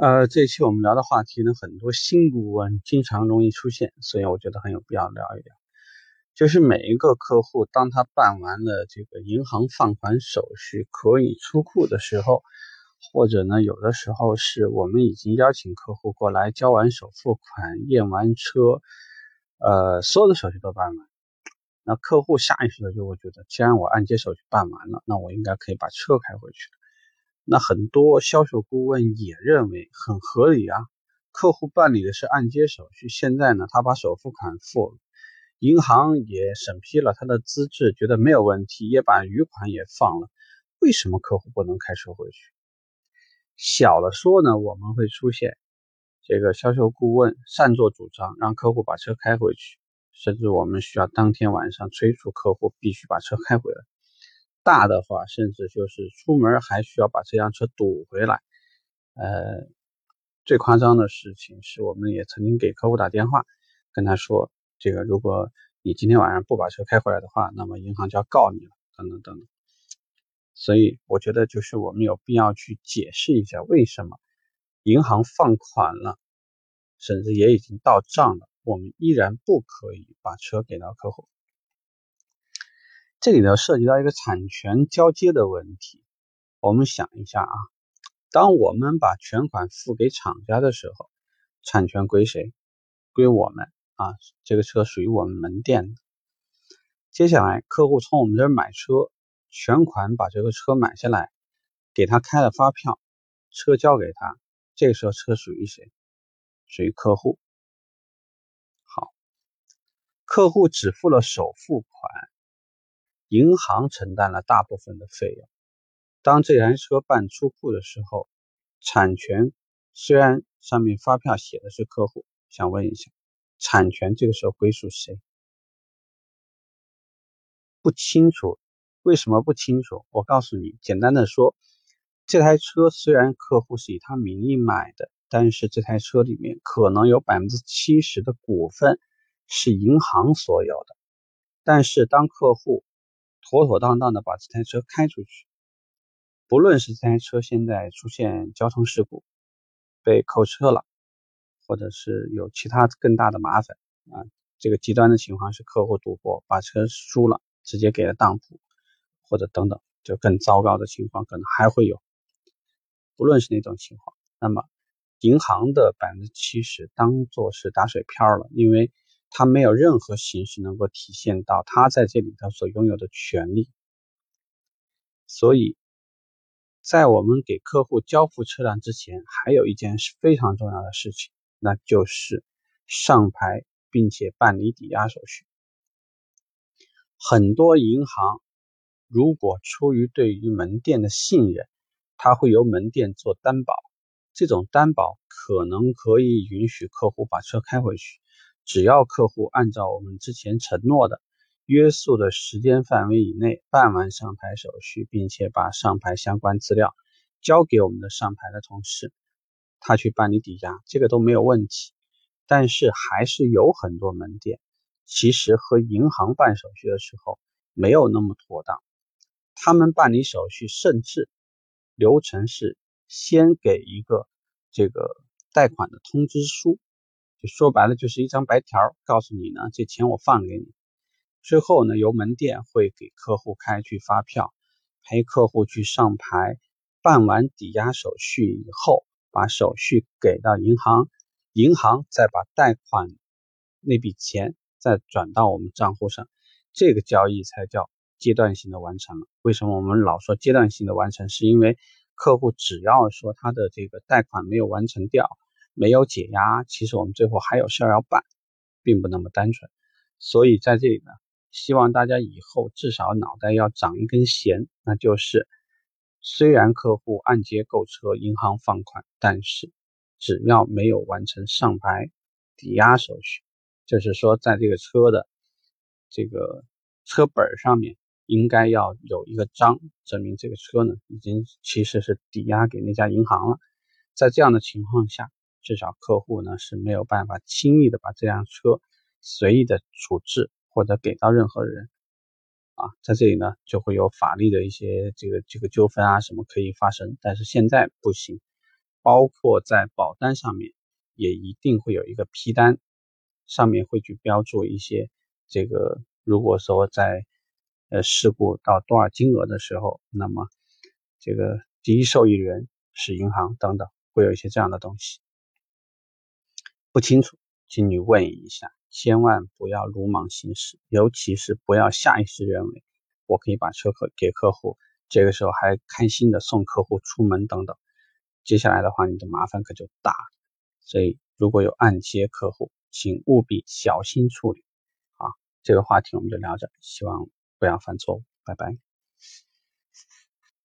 呃，这一期我们聊的话题呢，很多新顾问经常容易出现，所以我觉得很有必要聊一聊。就是每一个客户，当他办完了这个银行放款手续，可以出库的时候，或者呢，有的时候是我们已经邀请客户过来交完首付款、验完车，呃，所有的手续都办完，那客户下意识的就会觉得，既然我按揭手续办完了，那我应该可以把车开回去那很多销售顾问也认为很合理啊，客户办理的是按揭手续，现在呢，他把首付款付了，银行也审批了他的资质，觉得没有问题，也把余款也放了，为什么客户不能开车回去？小了说呢，我们会出现这个销售顾问擅作主张，让客户把车开回去，甚至我们需要当天晚上催促客户必须把车开回来。大的话，甚至就是出门还需要把这辆车堵回来。呃，最夸张的事情是，我们也曾经给客户打电话，跟他说，这个如果你今天晚上不把车开回来的话，那么银行就要告你了，等等等等。所以，我觉得就是我们有必要去解释一下，为什么银行放款了，甚至也已经到账了，我们依然不可以把车给到客户。这里呢涉及到一个产权交接的问题，我们想一下啊，当我们把全款付给厂家的时候，产权归谁？归我们啊，这个车属于我们门店的。接下来客户从我们这儿买车，全款把这个车买下来，给他开了发票，车交给他，这个时候车属于谁？属于客户。好，客户只付了首付款。银行承担了大部分的费用。当这台车办出库的时候，产权虽然上面发票写的是客户，想问一下，产权这个时候归属谁？不清楚，为什么不清楚？我告诉你，简单的说，这台车虽然客户是以他名义买的，但是这台车里面可能有百分之七十的股份是银行所有的。但是当客户妥妥当当的把这台车开出去，不论是这台车现在出现交通事故被扣车了，或者是有其他更大的麻烦啊，这个极端的情况是客户赌博把车输了，直接给了当铺，或者等等，就更糟糕的情况可能还会有。不论是哪种情况，那么银行的百分之七十当做是打水漂了，因为。他没有任何形式能够体现到他在这里头所拥有的权利，所以，在我们给客户交付车辆之前，还有一件是非常重要的事情，那就是上牌并且办理抵押手续。很多银行如果出于对于门店的信任，他会由门店做担保，这种担保可能可以允许客户把车开回去。只要客户按照我们之前承诺的约束的时间范围以内办完上牌手续，并且把上牌相关资料交给我们的上牌的同事，他去办理抵押，这个都没有问题。但是还是有很多门店其实和银行办手续的时候没有那么妥当，他们办理手续甚至流程是先给一个这个贷款的通知书。就说白了，就是一张白条，告诉你呢，这钱我放给你。最后呢，由门店会给客户开具发票，陪客户去上牌，办完抵押手续以后，把手续给到银行，银行再把贷款那笔钱再转到我们账户上，这个交易才叫阶段性的完成了。为什么我们老说阶段性的完成？是因为客户只要说他的这个贷款没有完成掉。没有解压，其实我们最后还有事儿要办，并不那么单纯。所以在这里呢，希望大家以后至少脑袋要长一根弦，那就是虽然客户按揭购车，银行放款，但是只要没有完成上牌抵押手续，就是说在这个车的这个车本上面应该要有一个章，证明这个车呢已经其实是抵押给那家银行了。在这样的情况下。至少客户呢是没有办法轻易的把这辆车随意的处置或者给到任何人啊，在这里呢就会有法律的一些这个这个纠纷啊什么可以发生，但是现在不行，包括在保单上面也一定会有一个批单，上面会去标注一些这个，如果说在呃事故到多少金额的时候，那么这个第一受益人是银行等等，会有一些这样的东西。不清楚，请你问一下，千万不要鲁莽行事，尤其是不要下意识认为我可以把车客给客户，这个时候还开心的送客户出门等等。接下来的话，你的麻烦可就大了。所以，如果有按揭客户，请务必小心处理。好，这个话题我们就聊着，希望不要犯错误，拜拜。